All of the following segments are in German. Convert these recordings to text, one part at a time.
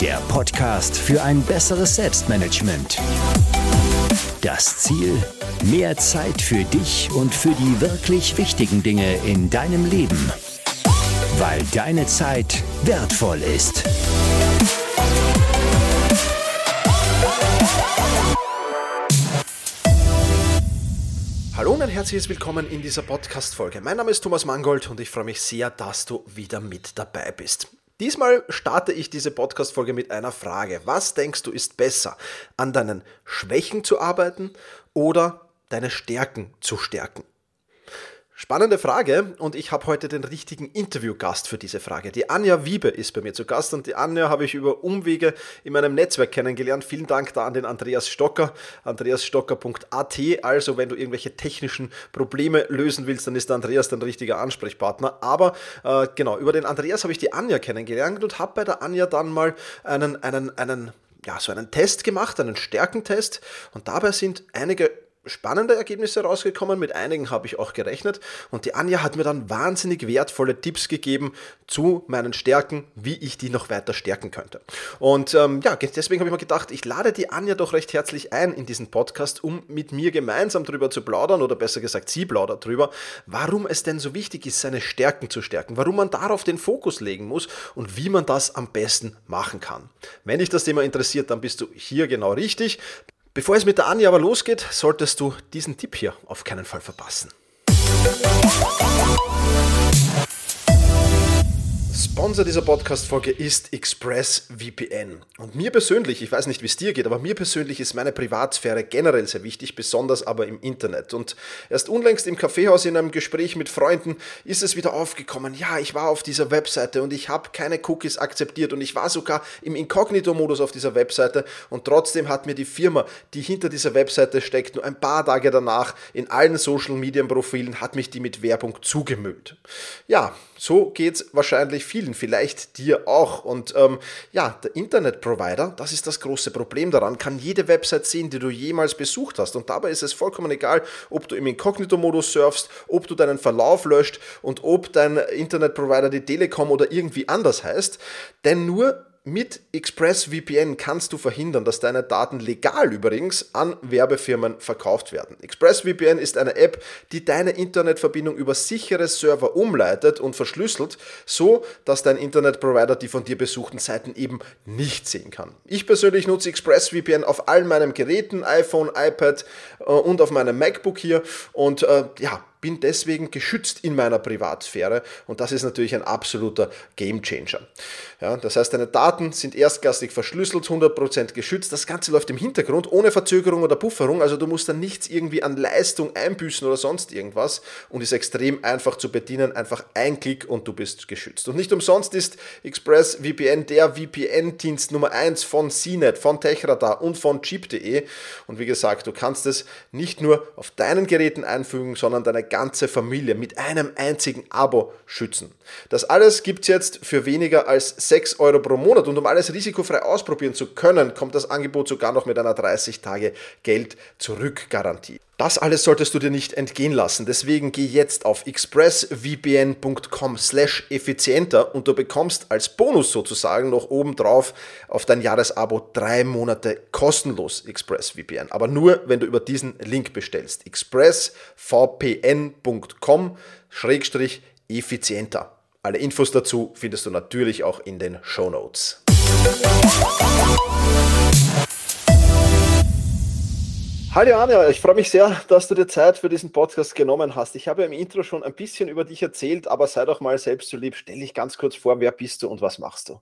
der Podcast für ein besseres Selbstmanagement. Das Ziel? Mehr Zeit für dich und für die wirklich wichtigen Dinge in deinem Leben. Weil deine Zeit wertvoll ist. Hallo und ein herzliches Willkommen in dieser Podcast-Folge. Mein Name ist Thomas Mangold und ich freue mich sehr, dass du wieder mit dabei bist. Diesmal starte ich diese Podcast-Folge mit einer Frage. Was denkst du ist besser? An deinen Schwächen zu arbeiten oder deine Stärken zu stärken? Spannende Frage und ich habe heute den richtigen Interviewgast für diese Frage. Die Anja Wiebe ist bei mir zu Gast und die Anja habe ich über Umwege in meinem Netzwerk kennengelernt. Vielen Dank da an den Andreas Stocker, andreasstocker.at. Also wenn du irgendwelche technischen Probleme lösen willst, dann ist der Andreas dein richtiger Ansprechpartner. Aber äh, genau, über den Andreas habe ich die Anja kennengelernt und habe bei der Anja dann mal einen, einen, einen ja, so einen Test gemacht, einen Stärkentest und dabei sind einige spannende Ergebnisse rausgekommen. Mit einigen habe ich auch gerechnet. Und die Anja hat mir dann wahnsinnig wertvolle Tipps gegeben zu meinen Stärken, wie ich die noch weiter stärken könnte. Und ähm, ja, deswegen habe ich mir gedacht, ich lade die Anja doch recht herzlich ein in diesen Podcast, um mit mir gemeinsam darüber zu plaudern oder besser gesagt, sie plaudert darüber, warum es denn so wichtig ist, seine Stärken zu stärken, warum man darauf den Fokus legen muss und wie man das am besten machen kann. Wenn dich das Thema interessiert, dann bist du hier genau richtig. Bevor es mit der Anja aber losgeht, solltest du diesen Tipp hier auf keinen Fall verpassen. Sponsor dieser Podcast-Folge ist ExpressVPN. Und mir persönlich, ich weiß nicht, wie es dir geht, aber mir persönlich ist meine Privatsphäre generell sehr wichtig, besonders aber im Internet. Und erst unlängst im Kaffeehaus in einem Gespräch mit Freunden ist es wieder aufgekommen, ja, ich war auf dieser Webseite und ich habe keine Cookies akzeptiert und ich war sogar im Inkognito-Modus auf dieser Webseite und trotzdem hat mir die Firma, die hinter dieser Webseite steckt, nur ein paar Tage danach in allen Social-Media-Profilen hat mich die mit Werbung zugemüllt. Ja, so geht es wahrscheinlich vielen, vielleicht dir auch. Und ähm, ja, der Internetprovider, das ist das große Problem daran, kann jede Website sehen, die du jemals besucht hast. Und dabei ist es vollkommen egal, ob du im Inkognito-Modus surfst, ob du deinen Verlauf löscht und ob dein Internetprovider die Telekom oder irgendwie anders heißt. Denn nur mit ExpressVPN kannst du verhindern, dass deine Daten legal übrigens an Werbefirmen verkauft werden. ExpressVPN ist eine App, die deine Internetverbindung über sichere Server umleitet und verschlüsselt, so dass dein Internetprovider die von dir besuchten Seiten eben nicht sehen kann. Ich persönlich nutze ExpressVPN auf all meinen Geräten, iPhone, iPad äh, und auf meinem MacBook hier und äh, ja, bin deswegen geschützt in meiner Privatsphäre und das ist natürlich ein absoluter Gamechanger. Ja, das heißt, deine Daten sind erstklassig verschlüsselt, 100% geschützt. Das Ganze läuft im Hintergrund ohne Verzögerung oder Pufferung, also du musst dann nichts irgendwie an Leistung einbüßen oder sonst irgendwas und ist extrem einfach zu bedienen. Einfach ein Klick und du bist geschützt. Und nicht umsonst ist ExpressVPN der VPN-Dienst Nummer 1 von CNET, von Techradar und von Chip.de. Und wie gesagt, du kannst es nicht nur auf deinen Geräten einfügen, sondern deine ganze Familie mit einem einzigen Abo schützen. Das alles gibt es jetzt für weniger als 6 Euro pro Monat und um alles risikofrei ausprobieren zu können, kommt das Angebot sogar noch mit einer 30 Tage Geld zurück Garantie. Das alles solltest du dir nicht entgehen lassen. Deswegen geh jetzt auf expressvpn.com slash effizienter und du bekommst als Bonus sozusagen noch obendrauf auf dein Jahresabo drei Monate kostenlos ExpressVPN. Aber nur, wenn du über diesen Link bestellst. expressvpn.com schrägstrich effizienter. Alle Infos dazu findest du natürlich auch in den Show Notes. Hallo Anja, ich freue mich sehr, dass du dir Zeit für diesen Podcast genommen hast. Ich habe ja im Intro schon ein bisschen über dich erzählt, aber sei doch mal selbst so lieb. Stell dich ganz kurz vor, wer bist du und was machst du?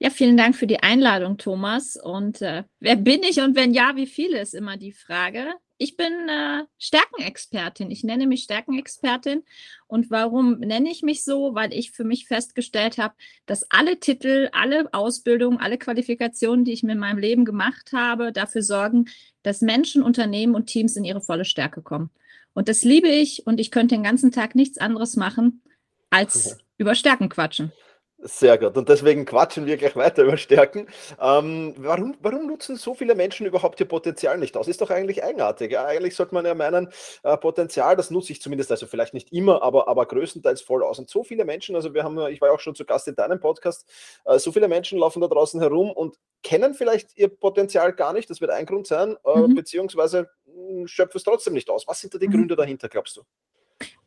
Ja, vielen Dank für die Einladung, Thomas. Und äh, wer bin ich und wenn ja, wie viele ist immer die Frage. Ich bin äh, Stärkenexpertin. Ich nenne mich Stärkenexpertin. Und warum nenne ich mich so? Weil ich für mich festgestellt habe, dass alle Titel, alle Ausbildungen, alle Qualifikationen, die ich mir in meinem Leben gemacht habe, dafür sorgen, dass Menschen, Unternehmen und Teams in ihre volle Stärke kommen. Und das liebe ich und ich könnte den ganzen Tag nichts anderes machen, als über Stärken quatschen. Sehr gut. Und deswegen quatschen wir gleich weiter über Stärken. Ähm, warum, warum nutzen so viele Menschen überhaupt ihr Potenzial nicht aus? Ist doch eigentlich eigenartig. Ja, eigentlich sollte man ja meinen, äh, Potenzial, das nutze ich zumindest, also vielleicht nicht immer, aber, aber größtenteils voll aus. Und so viele Menschen, also wir haben, ich war ja auch schon zu Gast in deinem Podcast, äh, so viele Menschen laufen da draußen herum und kennen vielleicht ihr Potenzial gar nicht. Das wird ein Grund sein, äh, mhm. beziehungsweise hm, schöpfen es trotzdem nicht aus. Was sind da die mhm. Gründe dahinter, glaubst du?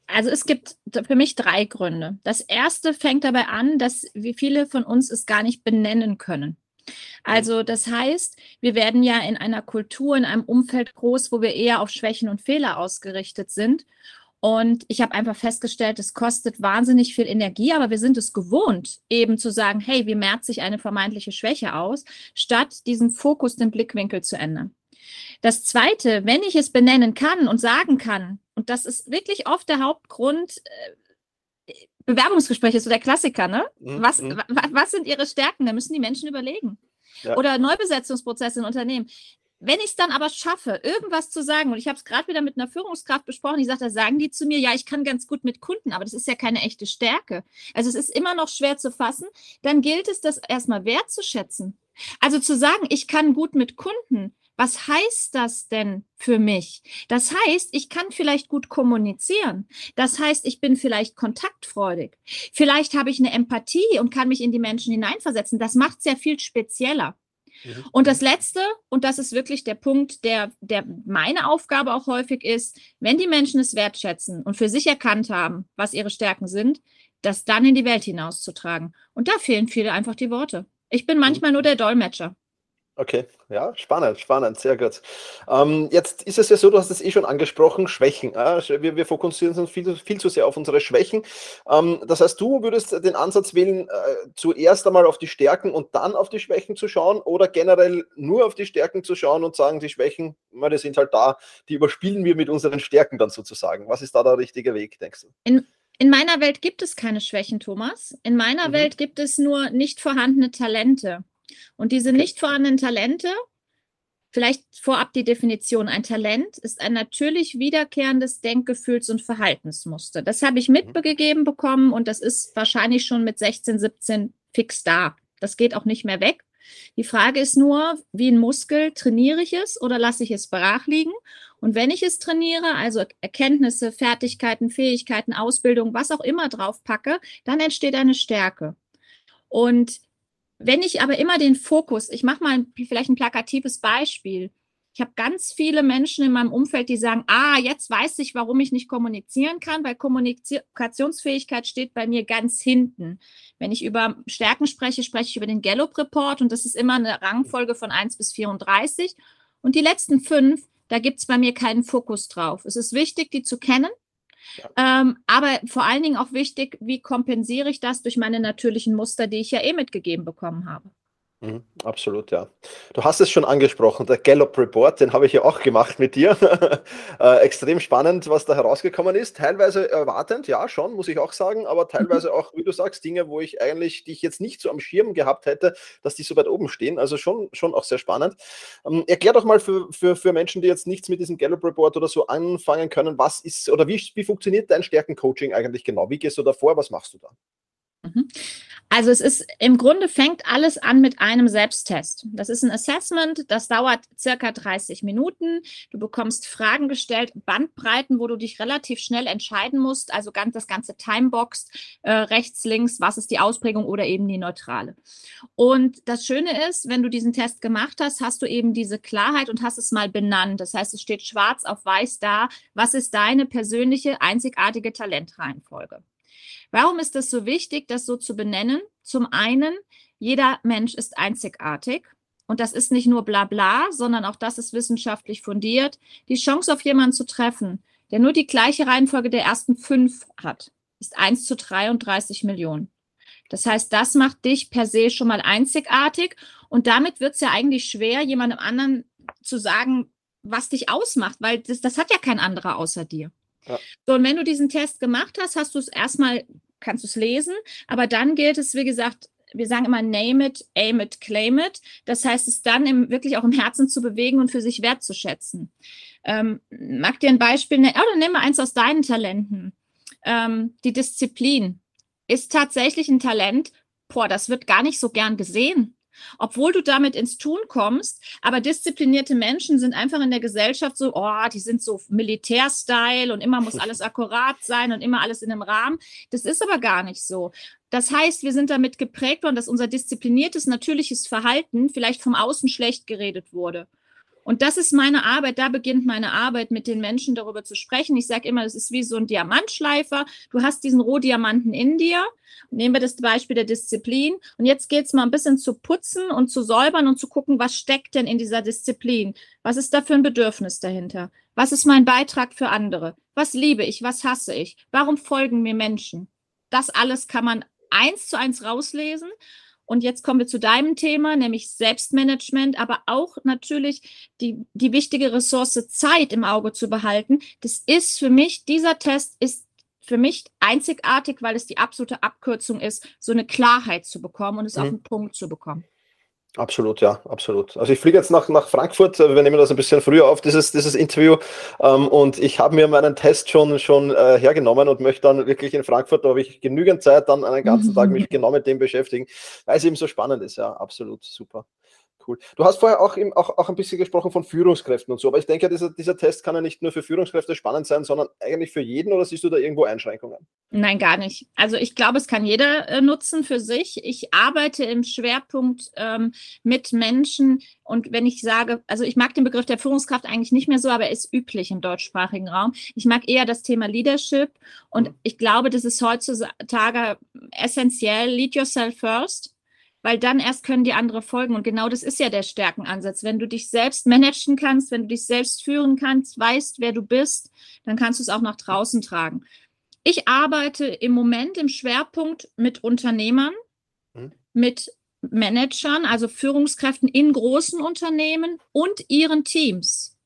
Also es gibt für mich drei Gründe. Das erste fängt dabei an, dass wie viele von uns es gar nicht benennen können. Also das heißt, wir werden ja in einer Kultur, in einem Umfeld groß, wo wir eher auf Schwächen und Fehler ausgerichtet sind. Und ich habe einfach festgestellt, es kostet wahnsinnig viel Energie, aber wir sind es gewohnt, eben zu sagen, hey, wie merkt sich eine vermeintliche Schwäche aus, statt diesen Fokus, den Blickwinkel zu ändern. Das Zweite, wenn ich es benennen kann und sagen kann, und das ist wirklich oft der Hauptgrund, äh, Bewerbungsgespräche ist so der Klassiker, ne? Mhm. Was, mhm. was sind ihre Stärken? Da müssen die Menschen überlegen. Ja. Oder Neubesetzungsprozesse in Unternehmen. Wenn ich es dann aber schaffe, irgendwas zu sagen, und ich habe es gerade wieder mit einer Führungskraft besprochen, die sagt, da sagen die zu mir, ja, ich kann ganz gut mit Kunden, aber das ist ja keine echte Stärke. Also es ist immer noch schwer zu fassen. Dann gilt es, das erstmal wertzuschätzen. Also zu sagen, ich kann gut mit Kunden, was heißt das denn für mich? Das heißt, ich kann vielleicht gut kommunizieren. Das heißt, ich bin vielleicht kontaktfreudig. Vielleicht habe ich eine Empathie und kann mich in die Menschen hineinversetzen. Das macht sehr viel spezieller. Mhm. Und das Letzte, und das ist wirklich der Punkt, der, der meine Aufgabe auch häufig ist, wenn die Menschen es wertschätzen und für sich erkannt haben, was ihre Stärken sind, das dann in die Welt hinauszutragen. Und da fehlen viele einfach die Worte. Ich bin mhm. manchmal nur der Dolmetscher. Okay, ja, spannend, spannend, sehr gut. Ähm, jetzt ist es ja so, du hast es eh schon angesprochen, Schwächen. Äh? Wir, wir, fokussieren uns viel, viel, zu sehr auf unsere Schwächen. Ähm, das heißt, du würdest den Ansatz wählen, äh, zuerst einmal auf die Stärken und dann auf die Schwächen zu schauen oder generell nur auf die Stärken zu schauen und sagen, die Schwächen, die sind halt da, die überspielen wir mit unseren Stärken dann sozusagen. Was ist da der richtige Weg, denkst du? In in meiner Welt gibt es keine Schwächen, Thomas. In meiner mhm. Welt gibt es nur nicht vorhandene Talente. Und diese nicht vorhandenen Talente, vielleicht vorab die Definition, ein Talent ist ein natürlich wiederkehrendes Denkgefühls- und Verhaltensmuster. Das habe ich mhm. mitgegeben bekommen und das ist wahrscheinlich schon mit 16, 17 fix da. Das geht auch nicht mehr weg. Die Frage ist nur, wie ein Muskel, trainiere ich es oder lasse ich es brach liegen? Und wenn ich es trainiere, also Erkenntnisse, Fertigkeiten, Fähigkeiten, Ausbildung, was auch immer drauf packe, dann entsteht eine Stärke. Und wenn ich aber immer den Fokus, ich mache mal ein, vielleicht ein plakatives Beispiel. Ich habe ganz viele Menschen in meinem Umfeld, die sagen, ah, jetzt weiß ich, warum ich nicht kommunizieren kann, weil Kommunikationsfähigkeit steht bei mir ganz hinten. Wenn ich über Stärken spreche, spreche ich über den Gallup Report und das ist immer eine Rangfolge von 1 bis 34. Und die letzten fünf, da gibt es bei mir keinen Fokus drauf. Es ist wichtig, die zu kennen, Ähm, aber vor allen Dingen auch wichtig, wie kompensiere ich das durch meine natürlichen Muster, die ich ja eh mitgegeben bekommen habe. Mhm, absolut, ja. Du hast es schon angesprochen, der Gallup Report, den habe ich ja auch gemacht mit dir. äh, extrem spannend, was da herausgekommen ist. Teilweise erwartend, ja, schon, muss ich auch sagen, aber teilweise mhm. auch, wie du sagst, Dinge, wo ich eigentlich, die ich jetzt nicht so am Schirm gehabt hätte, dass die so weit oben stehen. Also schon, schon auch sehr spannend. Ähm, erklär doch mal für, für, für Menschen, die jetzt nichts mit diesem Gallup Report oder so anfangen können, was ist oder wie, wie funktioniert dein Stärkencoaching eigentlich genau? Wie gehst du da vor? Was machst du da? Mhm. Also es ist im Grunde fängt alles an mit einem Selbsttest. Das ist ein Assessment, das dauert circa 30 Minuten. Du bekommst Fragen gestellt, Bandbreiten, wo du dich relativ schnell entscheiden musst. Also ganz das ganze Timeboxed, äh, rechts, links, was ist die Ausprägung oder eben die neutrale. Und das Schöne ist, wenn du diesen Test gemacht hast, hast du eben diese Klarheit und hast es mal benannt. Das heißt, es steht schwarz auf weiß da, was ist deine persönliche einzigartige Talentreihenfolge. Warum ist es so wichtig, das so zu benennen? Zum einen, jeder Mensch ist einzigartig. Und das ist nicht nur Blabla, sondern auch das ist wissenschaftlich fundiert. Die Chance auf jemanden zu treffen, der nur die gleiche Reihenfolge der ersten fünf hat, ist 1 zu 33 Millionen. Das heißt, das macht dich per se schon mal einzigartig. Und damit wird es ja eigentlich schwer, jemandem anderen zu sagen, was dich ausmacht, weil das, das hat ja kein anderer außer dir. Ja. So, und wenn du diesen Test gemacht hast, hast du es erstmal, kannst du es lesen, aber dann gilt es, wie gesagt, wir sagen immer name it, aim it, claim it. Das heißt, es dann im, wirklich auch im Herzen zu bewegen und für sich wertzuschätzen. Ähm, mag dir ein Beispiel nennen, oder nimm mal eins aus deinen Talenten. Ähm, die Disziplin ist tatsächlich ein Talent, boah, das wird gar nicht so gern gesehen obwohl du damit ins Tun kommst. Aber disziplinierte Menschen sind einfach in der Gesellschaft so, oh, die sind so Militärstyle und immer muss alles akkurat sein und immer alles in einem Rahmen. Das ist aber gar nicht so. Das heißt, wir sind damit geprägt worden, dass unser diszipliniertes, natürliches Verhalten vielleicht vom Außen schlecht geredet wurde. Und das ist meine Arbeit, da beginnt meine Arbeit, mit den Menschen darüber zu sprechen. Ich sage immer, das ist wie so ein Diamantschleifer. Du hast diesen Rohdiamanten in dir. Nehmen wir das Beispiel der Disziplin. Und jetzt geht es mal ein bisschen zu putzen und zu säubern und zu gucken, was steckt denn in dieser Disziplin? Was ist da für ein Bedürfnis dahinter? Was ist mein Beitrag für andere? Was liebe ich? Was hasse ich? Warum folgen mir Menschen? Das alles kann man eins zu eins rauslesen. Und jetzt kommen wir zu deinem Thema, nämlich Selbstmanagement, aber auch natürlich die, die wichtige Ressource Zeit im Auge zu behalten. Das ist für mich, dieser Test ist für mich einzigartig, weil es die absolute Abkürzung ist, so eine Klarheit zu bekommen und es mhm. auf den Punkt zu bekommen. Absolut, ja, absolut. Also ich fliege jetzt nach, nach Frankfurt, äh, wir nehmen das ein bisschen früher auf, dieses, dieses Interview. Ähm, und ich habe mir meinen Test schon, schon äh, hergenommen und möchte dann wirklich in Frankfurt, da habe ich genügend Zeit, dann einen ganzen Tag mich genau mit dem beschäftigen, weil es eben so spannend ist. Ja, absolut, super. Cool. Du hast vorher auch, im, auch, auch ein bisschen gesprochen von Führungskräften und so, aber ich denke, dieser, dieser Test kann ja nicht nur für Führungskräfte spannend sein, sondern eigentlich für jeden oder siehst du da irgendwo Einschränkungen? Nein, gar nicht. Also ich glaube, es kann jeder äh, nutzen für sich. Ich arbeite im Schwerpunkt ähm, mit Menschen und wenn ich sage, also ich mag den Begriff der Führungskraft eigentlich nicht mehr so, aber er ist üblich im deutschsprachigen Raum. Ich mag eher das Thema Leadership und mhm. ich glaube, das ist heutzutage essentiell. Lead yourself first weil dann erst können die andere folgen. Und genau das ist ja der Stärkenansatz. Wenn du dich selbst managen kannst, wenn du dich selbst führen kannst, weißt, wer du bist, dann kannst du es auch nach draußen tragen. Ich arbeite im Moment im Schwerpunkt mit Unternehmern, mhm. mit Managern, also Führungskräften in großen Unternehmen und ihren Teams.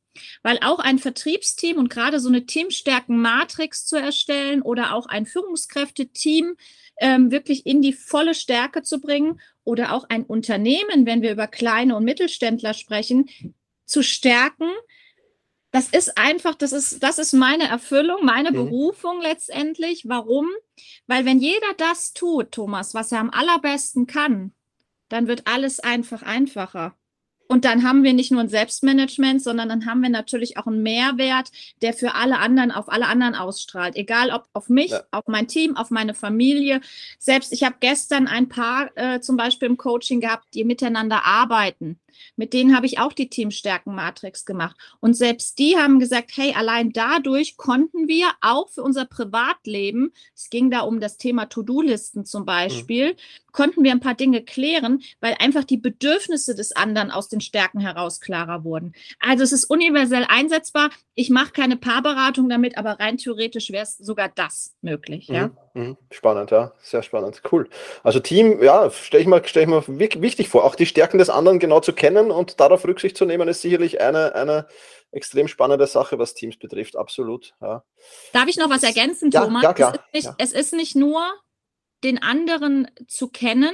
Weil auch ein Vertriebsteam und gerade so eine Teamstärken-Matrix zu erstellen oder auch ein Führungskräfteteam ähm, wirklich in die volle Stärke zu bringen oder auch ein Unternehmen, wenn wir über kleine und Mittelständler sprechen, zu stärken. Das ist einfach, das ist, das ist meine Erfüllung, meine mhm. Berufung letztendlich. Warum? Weil wenn jeder das tut, Thomas, was er am allerbesten kann, dann wird alles einfach einfacher. Und dann haben wir nicht nur ein Selbstmanagement, sondern dann haben wir natürlich auch einen Mehrwert, der für alle anderen, auf alle anderen ausstrahlt. Egal ob auf mich, ja. auf mein Team, auf meine Familie. Selbst ich habe gestern ein Paar äh, zum Beispiel im Coaching gehabt, die miteinander arbeiten. Mit denen habe ich auch die Teamstärken-Matrix gemacht. Und selbst die haben gesagt, hey, allein dadurch konnten wir auch für unser Privatleben, es ging da um das Thema To-Do-Listen zum Beispiel, mhm. konnten wir ein paar Dinge klären, weil einfach die Bedürfnisse des anderen aus den Stärken heraus klarer wurden. Also es ist universell einsetzbar. Ich mache keine Paarberatung damit, aber rein theoretisch wäre es sogar das möglich. Ja? Mhm, mhm. Spannend, ja, sehr spannend, cool. Also Team, ja, stelle ich, mal, stell ich mal wichtig vor, auch die Stärken des anderen genau zu kennen und darauf Rücksicht zu nehmen, ist sicherlich eine, eine extrem spannende Sache, was Teams betrifft, absolut. Ja. Darf ich noch was ergänzen, Thomas? Ja, klar. Es ist, nicht, ja. es ist nicht nur den anderen zu kennen,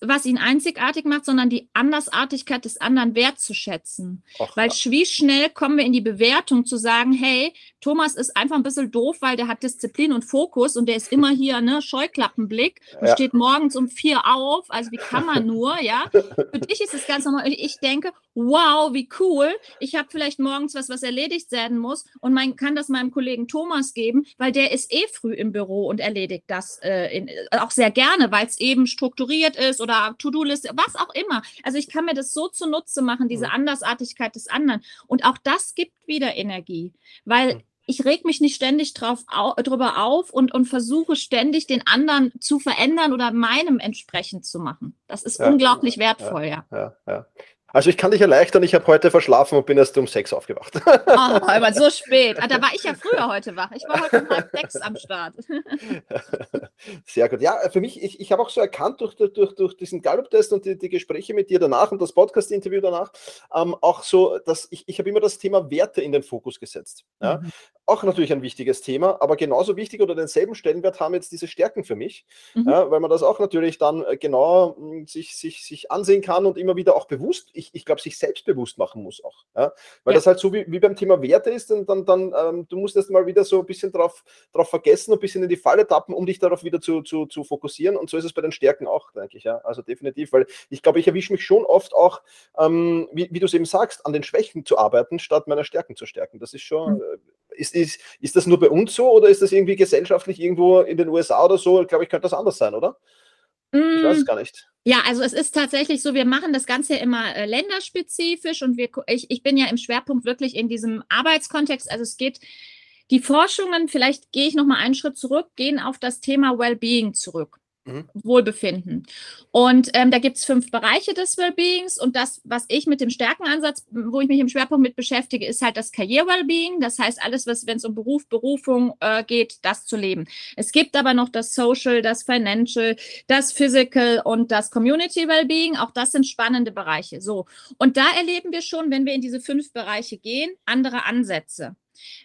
was ihn einzigartig macht, sondern die Andersartigkeit des anderen wertzuschätzen. Ach, weil ja. wie schnell kommen wir in die Bewertung zu sagen, hey, Thomas ist einfach ein bisschen doof, weil der hat Disziplin und Fokus und der ist immer hier, ne, Scheuklappenblick und ja. steht morgens um vier auf. Also wie kann man nur, ja? Für dich ist es ganz normal. Ich denke, wow, wie cool. Ich habe vielleicht morgens was, was erledigt werden muss und man kann das meinem Kollegen Thomas geben, weil der ist eh früh im Büro und erledigt das äh, in, auch sehr gerne, weil es eben strukturiert ist oder To-Do-Liste, was auch immer. Also ich kann mir das so zunutze machen, diese mhm. Andersartigkeit des anderen. Und auch das gibt wieder Energie, weil mhm ich reg mich nicht ständig drauf, au, drüber auf und, und versuche ständig den anderen zu verändern oder meinem entsprechend zu machen. Das ist ja, unglaublich wertvoll, ja. ja. ja, also ich kann dich erleichtern, ich habe heute verschlafen und bin erst um sechs aufgewacht. Oh, aber so spät. Ah, da war ich ja früher heute wach. Ich war heute um halb sechs am Start. Sehr gut. Ja, für mich, ich, ich habe auch so erkannt durch, durch, durch diesen Gallup-Test und die, die, Gespräche mit dir danach und das Podcast-Interview danach, ähm, auch so, dass ich, ich habe immer das Thema Werte in den Fokus gesetzt. Ja? Mhm. Auch natürlich ein wichtiges Thema, aber genauso wichtig oder denselben Stellenwert haben jetzt diese Stärken für mich, mhm. ja, weil man das auch natürlich dann äh, genau hm, sich, sich, sich ansehen kann und immer wieder auch bewusst ich, ich glaube, sich selbstbewusst machen muss auch. Ja? Weil ja. das halt so wie, wie beim Thema Werte ist, dann, dann, dann ähm, du musst erst mal wieder so ein bisschen drauf, drauf vergessen, ein bisschen in die Falle tappen, um dich darauf wieder zu, zu, zu fokussieren. Und so ist es bei den Stärken auch, denke ich. Ja? Also definitiv, weil ich glaube, ich erwische mich schon oft auch, ähm, wie, wie du es eben sagst, an den Schwächen zu arbeiten, statt meine Stärken zu stärken. Das ist schon, mhm. Ist, ist, ist das nur bei uns so oder ist das irgendwie gesellschaftlich irgendwo in den USA oder so? Ich glaube, ich könnte das anders sein, oder? Ich weiß es mm. gar nicht. Ja, also es ist tatsächlich so, wir machen das Ganze immer äh, länderspezifisch und wir, ich, ich bin ja im Schwerpunkt wirklich in diesem Arbeitskontext. Also es geht, die Forschungen, vielleicht gehe ich nochmal einen Schritt zurück, gehen auf das Thema Wellbeing zurück. Mhm. Wohlbefinden. Und ähm, da gibt es fünf Bereiche des Wellbeings und das, was ich mit dem Stärkenansatz, wo ich mich im Schwerpunkt mit beschäftige, ist halt das Karriere-Wellbeing. Das heißt, alles, was, wenn es um Beruf, Berufung äh, geht, das zu leben. Es gibt aber noch das Social, das Financial, das Physical und das Community Wellbeing. Auch das sind spannende Bereiche. So. Und da erleben wir schon, wenn wir in diese fünf Bereiche gehen, andere Ansätze.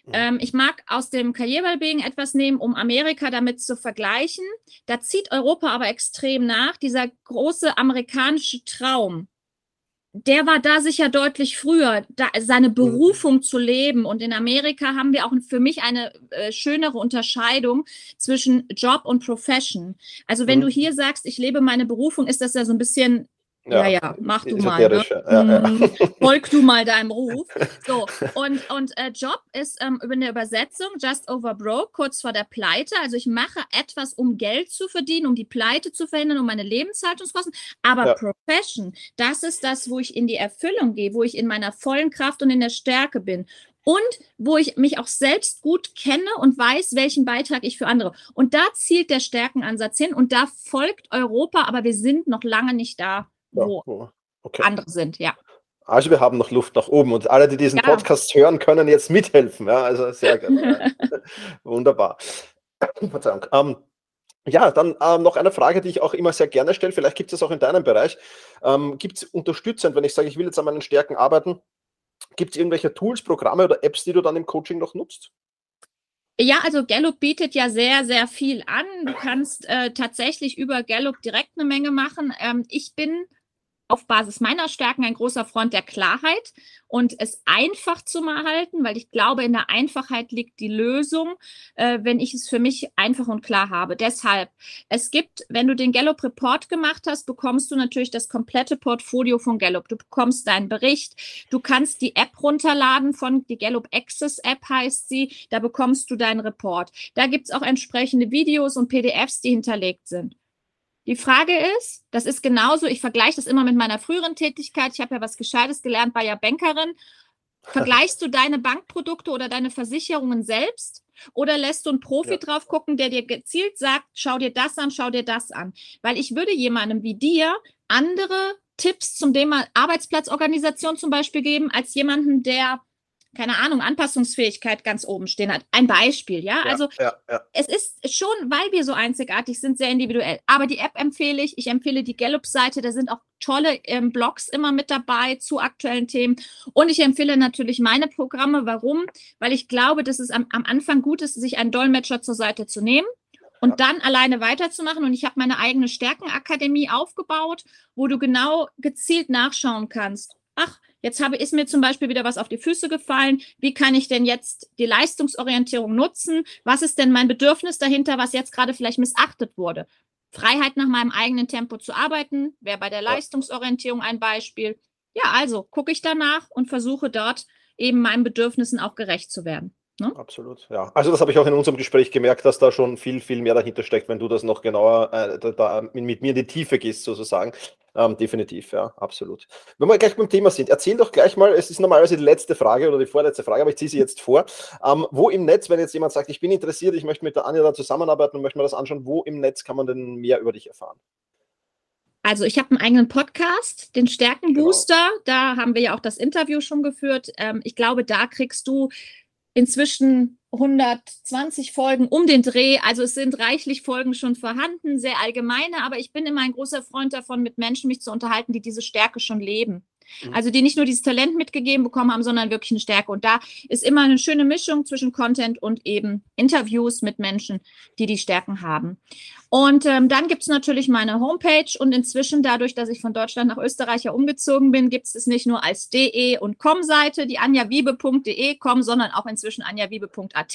Mhm. Ähm, ich mag aus dem Karrierewellbeing etwas nehmen, um Amerika damit zu vergleichen. Da zieht Europa aber extrem nach. Dieser große amerikanische Traum, der war da sicher deutlich früher, da, seine mhm. Berufung zu leben. Und in Amerika haben wir auch für mich eine äh, schönere Unterscheidung zwischen Job und Profession. Also wenn mhm. du hier sagst, ich lebe meine Berufung, ist das ja so ein bisschen ja, ja, ja, mach du mal. Ne? Ja, mhm. Folg du mal deinem Ruf. So, und, und äh, Job ist ähm, über eine Übersetzung just over broke, kurz vor der Pleite. Also ich mache etwas, um Geld zu verdienen, um die Pleite zu verhindern, um meine Lebenshaltungskosten. Aber ja. Profession, das ist das, wo ich in die Erfüllung gehe, wo ich in meiner vollen Kraft und in der Stärke bin und wo ich mich auch selbst gut kenne und weiß, welchen Beitrag ich für andere. Und da zielt der Stärkenansatz hin und da folgt Europa, aber wir sind noch lange nicht da, wo okay. andere sind, ja. Also wir haben noch Luft nach oben und alle, die diesen ja. Podcast hören, können jetzt mithelfen. Ja, also sehr gut. Wunderbar. Verzeihung. Ähm, ja, dann ähm, noch eine Frage, die ich auch immer sehr gerne stelle. Vielleicht gibt es das auch in deinem Bereich. Ähm, gibt es unterstützend, wenn ich sage, ich will jetzt an meinen Stärken arbeiten, gibt es irgendwelche Tools, Programme oder Apps, die du dann im Coaching noch nutzt? Ja, also Gallup bietet ja sehr, sehr viel an. Du kannst äh, tatsächlich über Gallup direkt eine Menge machen. Ähm, ich bin auf Basis meiner Stärken ein großer Freund der Klarheit und es einfach zu halten, weil ich glaube, in der Einfachheit liegt die Lösung, äh, wenn ich es für mich einfach und klar habe. Deshalb, es gibt, wenn du den Gallup Report gemacht hast, bekommst du natürlich das komplette Portfolio von Gallup. Du bekommst deinen Bericht, du kannst die App runterladen von, die Gallup Access App heißt sie, da bekommst du deinen Report. Da gibt es auch entsprechende Videos und PDFs, die hinterlegt sind. Die Frage ist, das ist genauso, ich vergleiche das immer mit meiner früheren Tätigkeit. Ich habe ja was Gescheites gelernt, war ja Bankerin. Vergleichst du deine Bankprodukte oder deine Versicherungen selbst oder lässt du einen Profi ja. drauf gucken, der dir gezielt sagt, schau dir das an, schau dir das an? Weil ich würde jemandem wie dir andere Tipps zum Thema Arbeitsplatzorganisation zum Beispiel geben, als jemanden, der keine Ahnung, Anpassungsfähigkeit ganz oben stehen hat. Ein Beispiel, ja. ja also ja, ja. es ist schon, weil wir so einzigartig sind, sehr individuell. Aber die App empfehle ich. Ich empfehle die Gallup-Seite. Da sind auch tolle ähm, Blogs immer mit dabei zu aktuellen Themen. Und ich empfehle natürlich meine Programme. Warum? Weil ich glaube, dass es am, am Anfang gut ist, sich einen Dolmetscher zur Seite zu nehmen und dann alleine weiterzumachen. Und ich habe meine eigene Stärkenakademie aufgebaut, wo du genau gezielt nachschauen kannst. Ach, Jetzt habe, ist mir zum Beispiel wieder was auf die Füße gefallen. Wie kann ich denn jetzt die Leistungsorientierung nutzen? Was ist denn mein Bedürfnis dahinter, was jetzt gerade vielleicht missachtet wurde? Freiheit nach meinem eigenen Tempo zu arbeiten, wäre bei der Leistungsorientierung ein Beispiel. Ja, also gucke ich danach und versuche dort eben meinen Bedürfnissen auch gerecht zu werden. Ne? Absolut, ja. Also das habe ich auch in unserem Gespräch gemerkt, dass da schon viel, viel mehr dahinter steckt, wenn du das noch genauer äh, da, da, mit mir in die Tiefe gehst, sozusagen. Ähm, definitiv, ja, absolut. Wenn wir gleich beim Thema sind, erzähl doch gleich mal, es ist normalerweise die letzte Frage oder die vorletzte Frage, aber ich ziehe sie jetzt vor. Ähm, wo im Netz, wenn jetzt jemand sagt, ich bin interessiert, ich möchte mit der Anja da zusammenarbeiten und möchte mir das anschauen, wo im Netz kann man denn mehr über dich erfahren? Also ich habe einen eigenen Podcast, den Stärkenbooster. Genau. Da haben wir ja auch das Interview schon geführt. Ähm, ich glaube, da kriegst du inzwischen 120 Folgen um den Dreh. Also es sind reichlich Folgen schon vorhanden, sehr allgemeine, aber ich bin immer ein großer Freund davon, mit Menschen mich zu unterhalten, die diese Stärke schon leben. Mhm. Also die nicht nur dieses Talent mitgegeben bekommen haben, sondern wirklich eine Stärke. Und da ist immer eine schöne Mischung zwischen Content und eben Interviews mit Menschen, die die Stärken haben. Und ähm, dann gibt es natürlich meine Homepage und inzwischen dadurch, dass ich von Deutschland nach Österreich ja umgezogen bin, gibt es es nicht nur als de und com-Seite, die anjawiebe.de com, sondern auch inzwischen anjawiebe.at.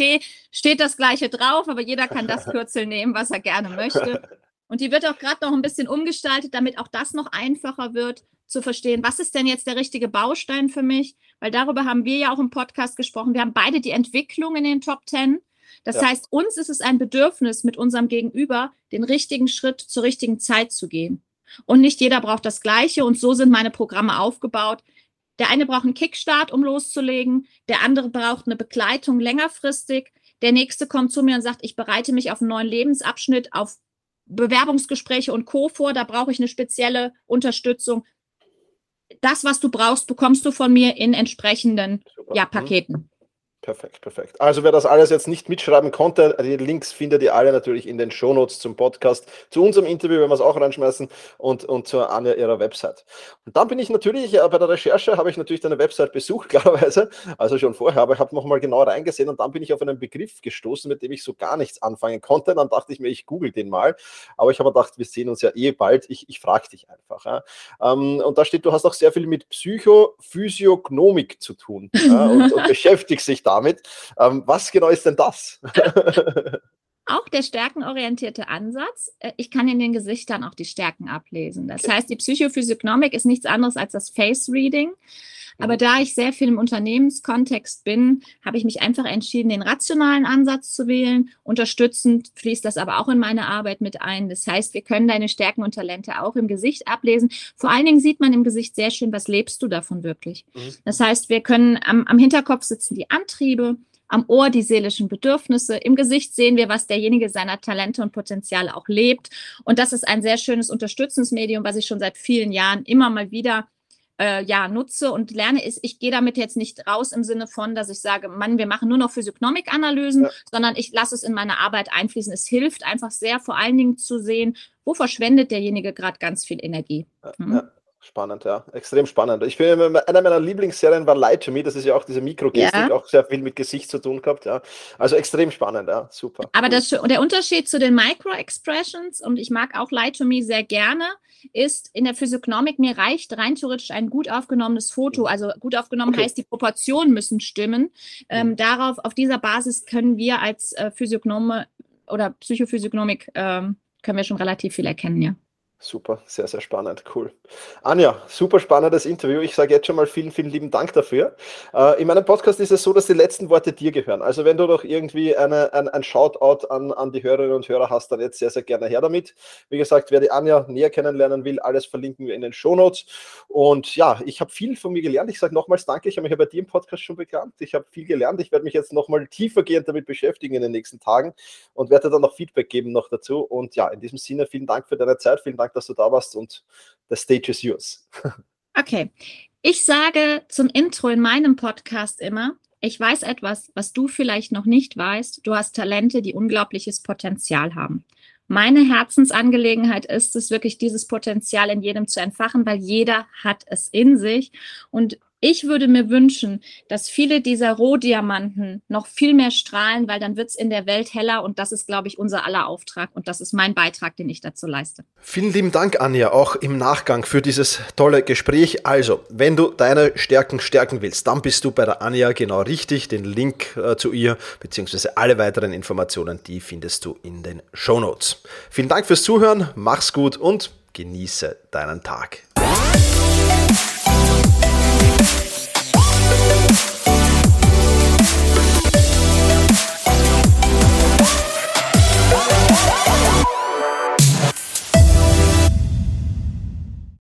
Steht das gleiche drauf, aber jeder kann das Kürzel nehmen, was er gerne möchte. Und die wird auch gerade noch ein bisschen umgestaltet, damit auch das noch einfacher wird zu verstehen, was ist denn jetzt der richtige Baustein für mich? Weil darüber haben wir ja auch im Podcast gesprochen. Wir haben beide die Entwicklung in den Top Ten. Das ja. heißt, uns ist es ein Bedürfnis, mit unserem Gegenüber den richtigen Schritt zur richtigen Zeit zu gehen. Und nicht jeder braucht das Gleiche. Und so sind meine Programme aufgebaut. Der eine braucht einen Kickstart, um loszulegen. Der andere braucht eine Begleitung längerfristig. Der nächste kommt zu mir und sagt, ich bereite mich auf einen neuen Lebensabschnitt, auf Bewerbungsgespräche und Co. vor. Da brauche ich eine spezielle Unterstützung das, was du brauchst, bekommst du von mir in entsprechenden ja, mhm. Paketen. Perfekt, perfekt. Also wer das alles jetzt nicht mitschreiben konnte, die Links findet ihr alle natürlich in den Shownotes zum Podcast, zu unserem Interview, wenn wir es auch reinschmeißen und, und zu Anja ihrer Website. Und dann bin ich natürlich, äh, bei der Recherche habe ich natürlich deine Website besucht, klarerweise, also schon vorher, aber ich habe nochmal genau reingesehen und dann bin ich auf einen Begriff gestoßen, mit dem ich so gar nichts anfangen konnte. Dann dachte ich mir, ich google den mal, aber ich habe gedacht, wir sehen uns ja eh bald, ich, ich frage dich einfach. Ja. Ähm, und da steht, du hast auch sehr viel mit Psychophysiognomik zu tun ja, und, und beschäftigst dich da damit. Ähm, was genau ist denn das? auch der stärkenorientierte Ansatz. Äh, ich kann in den Gesichtern auch die Stärken ablesen. Das heißt, die Psychophysiognomik ist nichts anderes als das Face Reading. Aber mhm. da ich sehr viel im Unternehmenskontext bin, habe ich mich einfach entschieden, den rationalen Ansatz zu wählen. Unterstützend fließt das aber auch in meine Arbeit mit ein. Das heißt, wir können deine Stärken und Talente auch im Gesicht ablesen. Vor allen Dingen sieht man im Gesicht sehr schön, was lebst du davon wirklich. Mhm. Das heißt, wir können am, am Hinterkopf sitzen die Antriebe, am Ohr die seelischen Bedürfnisse. Im Gesicht sehen wir, was derjenige seiner Talente und Potenziale auch lebt. Und das ist ein sehr schönes Unterstützungsmedium, was ich schon seit vielen Jahren immer mal wieder äh, ja, nutze und lerne, ist, ich gehe damit jetzt nicht raus im Sinne von, dass ich sage, Mann, wir machen nur noch Physiognomik-Analysen, ja. sondern ich lasse es in meine Arbeit einfließen. Es hilft einfach sehr, vor allen Dingen zu sehen, wo verschwendet derjenige gerade ganz viel Energie. Mhm. Ja. Spannend, ja. Extrem spannend. Ich finde, einer meiner Lieblingsserien war Lie to Me. Das ist ja auch diese Mikrogestik, ja. auch sehr viel mit Gesicht zu tun gehabt, ja. Also extrem spannend, ja. Super. Aber das, der Unterschied zu den Micro-Expressions, und ich mag auch Lie to Me sehr gerne, ist in der Physiognomik, mir reicht rein theoretisch ein gut aufgenommenes Foto. Also gut aufgenommen okay. heißt, die Proportionen müssen stimmen. Ähm, mhm. darauf, auf dieser Basis können wir als äh, Physiognome oder Psychophysiognomik ähm, können wir schon relativ viel erkennen, ja. Super, sehr, sehr spannend, cool. Anja, super spannendes Interview. Ich sage jetzt schon mal vielen, vielen lieben Dank dafür. Äh, in meinem Podcast ist es so, dass die letzten Worte dir gehören. Also wenn du doch irgendwie eine, ein, ein Shoutout an, an die Hörerinnen und Hörer hast, dann jetzt sehr, sehr gerne her damit. Wie gesagt, wer die Anja näher kennenlernen will, alles verlinken wir in den Shownotes. Und ja, ich habe viel von mir gelernt. Ich sage nochmals Danke. Ich habe mich ja bei dir im Podcast schon bekannt. Ich habe viel gelernt. Ich werde mich jetzt nochmal tiefergehend damit beschäftigen in den nächsten Tagen und werde dann noch Feedback geben noch dazu. Und ja, in diesem Sinne, vielen Dank für deine Zeit. Vielen Dank Dank, dass du da warst und the stage is yours. Okay. Ich sage zum Intro in meinem Podcast immer, ich weiß etwas, was du vielleicht noch nicht weißt. Du hast Talente, die unglaubliches Potenzial haben. Meine Herzensangelegenheit ist es wirklich, dieses Potenzial in jedem zu entfachen, weil jeder hat es in sich. Und ich würde mir wünschen, dass viele dieser Rohdiamanten noch viel mehr strahlen, weil dann wird es in der Welt heller und das ist, glaube ich, unser aller Auftrag und das ist mein Beitrag, den ich dazu leiste. Vielen lieben Dank, Anja, auch im Nachgang für dieses tolle Gespräch. Also, wenn du deine Stärken stärken willst, dann bist du bei der Anja genau richtig. Den Link äh, zu ihr beziehungsweise alle weiteren Informationen, die findest du in den Show Notes. Vielen Dank fürs Zuhören, mach's gut und genieße deinen Tag.